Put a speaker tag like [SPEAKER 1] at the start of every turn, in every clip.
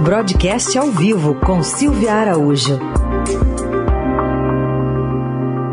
[SPEAKER 1] Broadcast ao vivo com Silvia Araújo.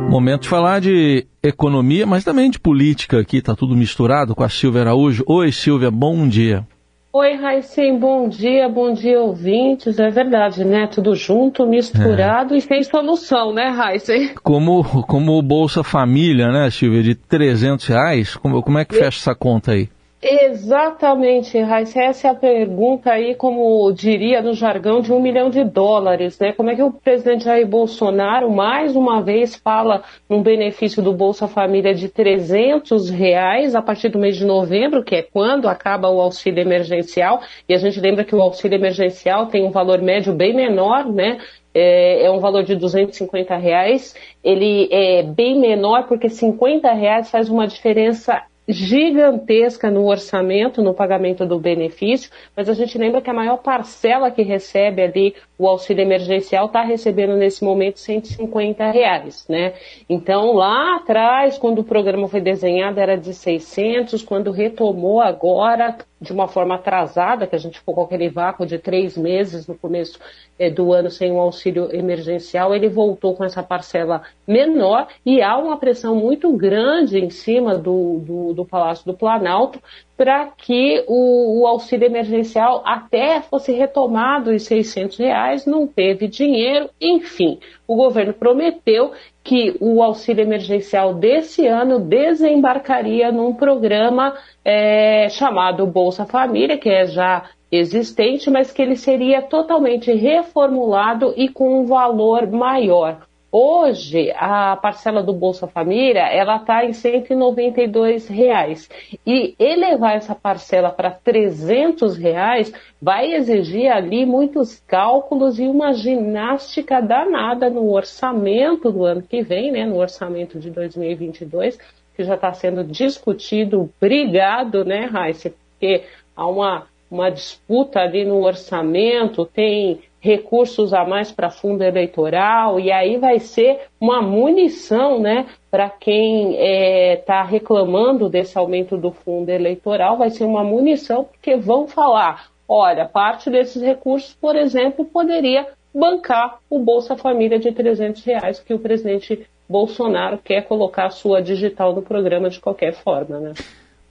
[SPEAKER 2] Momento de falar de economia, mas também de política aqui, tá tudo misturado com a Silvia Araújo. Oi, Silvia, bom dia.
[SPEAKER 3] Oi, Raicem, bom dia, bom dia, ouvintes. É verdade, né? Tudo junto, misturado é. e sem solução, né, Raicem?
[SPEAKER 2] Como, como o Bolsa Família, né, Silvia, de 300 reais, como, como é que fecha essa conta aí?
[SPEAKER 3] Exatamente, Raíssa. Essa é a pergunta aí, como diria no jargão, de um milhão de dólares. Né? Como é que o presidente Jair Bolsonaro, mais uma vez, fala num benefício do Bolsa Família de 300 reais a partir do mês de novembro, que é quando acaba o auxílio emergencial. E a gente lembra que o auxílio emergencial tem um valor médio bem menor, né? É, é, um valor de 250 reais. Ele é bem menor porque 50 reais faz uma diferença gigantesca no orçamento, no pagamento do benefício, mas a gente lembra que a maior parcela que recebe ali o auxílio emergencial está recebendo nesse momento 150 reais, né? Então lá atrás, quando o programa foi desenhado, era de 600, quando retomou agora de uma forma atrasada, que a gente ficou com aquele vácuo de três meses no começo é, do ano sem o auxílio emergencial, ele voltou com essa parcela menor e há uma pressão muito grande em cima do, do, do Palácio do Planalto para que o, o, auxílio emergencial até fosse retomado os 600 reais, não teve dinheiro, enfim, o governo prometeu que o auxílio emergencial desse ano desembarcaria num programa é, chamado Bolsa Família, que é já existente, mas que ele seria totalmente reformulado e com um valor maior. Hoje, a parcela do Bolsa Família, ela está em 192 reais. E elevar essa parcela para 300 reais vai exigir ali muitos cálculos e uma ginástica danada no orçamento do ano que vem, né, no orçamento de 2022, que já está sendo discutido, brigado, né, Raíssa, porque há uma, uma disputa ali no orçamento, tem recursos a mais para fundo eleitoral, e aí vai ser uma munição né, para quem está é, tá reclamando desse aumento do fundo eleitoral, vai ser uma munição, porque vão falar: olha, parte desses recursos, por exemplo, poderia bancar o Bolsa Família de 300 reais que o presidente Bolsonaro quer colocar a sua digital no programa de qualquer forma. Né?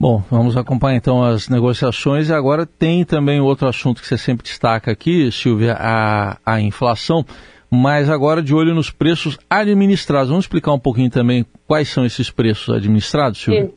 [SPEAKER 2] Bom, vamos acompanhar então as negociações e agora tem também outro assunto que você sempre destaca aqui, Silvia, a, a inflação, mas agora de olho nos preços administrados. Vamos explicar um pouquinho também quais são esses preços administrados, Silvia? Sim.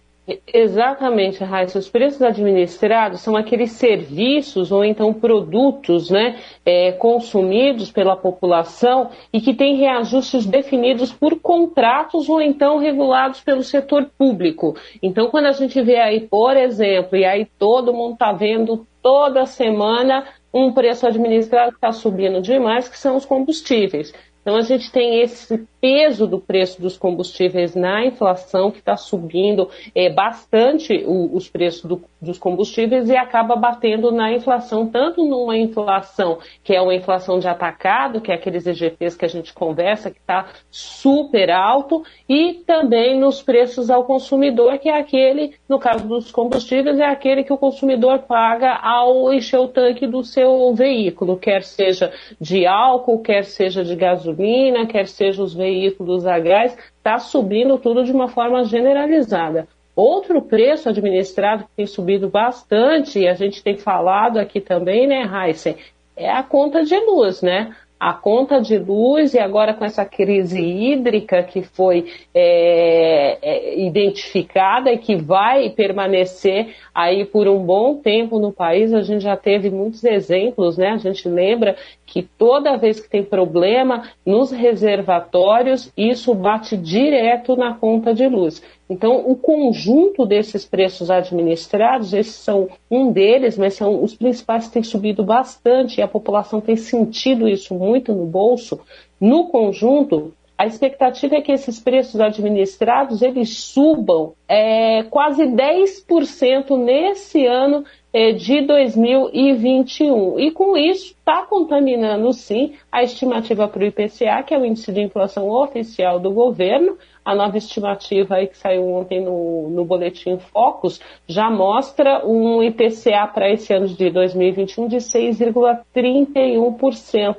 [SPEAKER 3] Exatamente, Raíssa. Os preços administrados são aqueles serviços ou então produtos né, é, consumidos pela população e que têm reajustes definidos por contratos ou então regulados pelo setor público. Então, quando a gente vê aí, por exemplo, e aí todo mundo está vendo toda semana um preço administrado que está subindo demais, que são os combustíveis. Então, a gente tem esse peso do preço dos combustíveis na inflação, que está subindo é, bastante o, os preços do, dos combustíveis e acaba batendo na inflação, tanto numa inflação que é uma inflação de atacado, que é aqueles EGPs que a gente conversa, que está super alto, e também nos preços ao consumidor, que é aquele, no caso dos combustíveis, é aquele que o consumidor paga ao encher o tanque do seu veículo, quer seja de álcool, quer seja de gasolina gasolina, quer seja os veículos a gás, está subindo tudo de uma forma generalizada. Outro preço administrado que tem subido bastante, e a gente tem falado aqui também, né, Heisen, é a conta de luz, né? A conta de luz e agora com essa crise hídrica que foi é, é, identificada e que vai permanecer aí por um bom tempo no país, a gente já teve muitos exemplos, né? A gente lembra que toda vez que tem problema nos reservatórios, isso bate direto na conta de luz. Então, o conjunto desses preços administrados, esses são um deles, mas são os principais que têm subido bastante e a população tem sentido isso muito no bolso. No conjunto, a expectativa é que esses preços administrados eles subam é, quase 10% nesse ano de 2021. E com isso está contaminando sim a estimativa para o IPCA, que é o índice de inflação oficial do governo. A nova estimativa aí que saiu ontem no, no Boletim Focus já mostra um IPCA para esse ano de 2021 de 6,31%.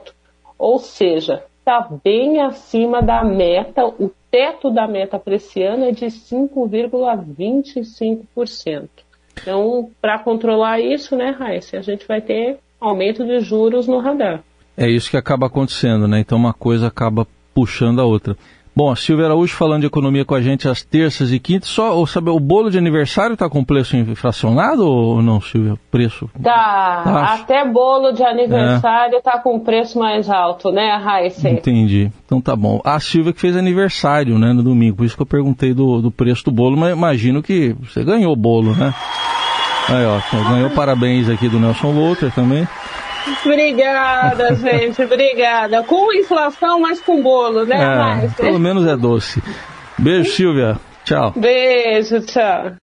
[SPEAKER 3] Ou seja, está bem acima da meta, o teto da meta para esse ano é de 5,25%. Então, para controlar isso, né, Raíssa, a gente vai ter aumento de juros no radar.
[SPEAKER 2] É isso que acaba acontecendo, né? Então uma coisa acaba puxando a outra. Bom, a Silvia Araújo falando de economia com a gente às terças e quintas. Só saber, o bolo de aniversário está com preço inflacionado ou não, Silvia? Preço?
[SPEAKER 3] Tá, tá. até bolo de aniversário está é. com preço mais alto, né, Raíssa?
[SPEAKER 2] Entendi. Então tá bom. A Silvia que fez aniversário, né, no domingo. Por isso que eu perguntei do, do preço do bolo, mas imagino que você ganhou o bolo, né? Aí, ó, ganhou parabéns aqui do Nelson Walter também.
[SPEAKER 3] Obrigada, gente, obrigada. Com inflação, mas com bolo, né?
[SPEAKER 2] É, pelo menos é doce. Beijo, Silvia. Tchau.
[SPEAKER 3] Beijo, tchau.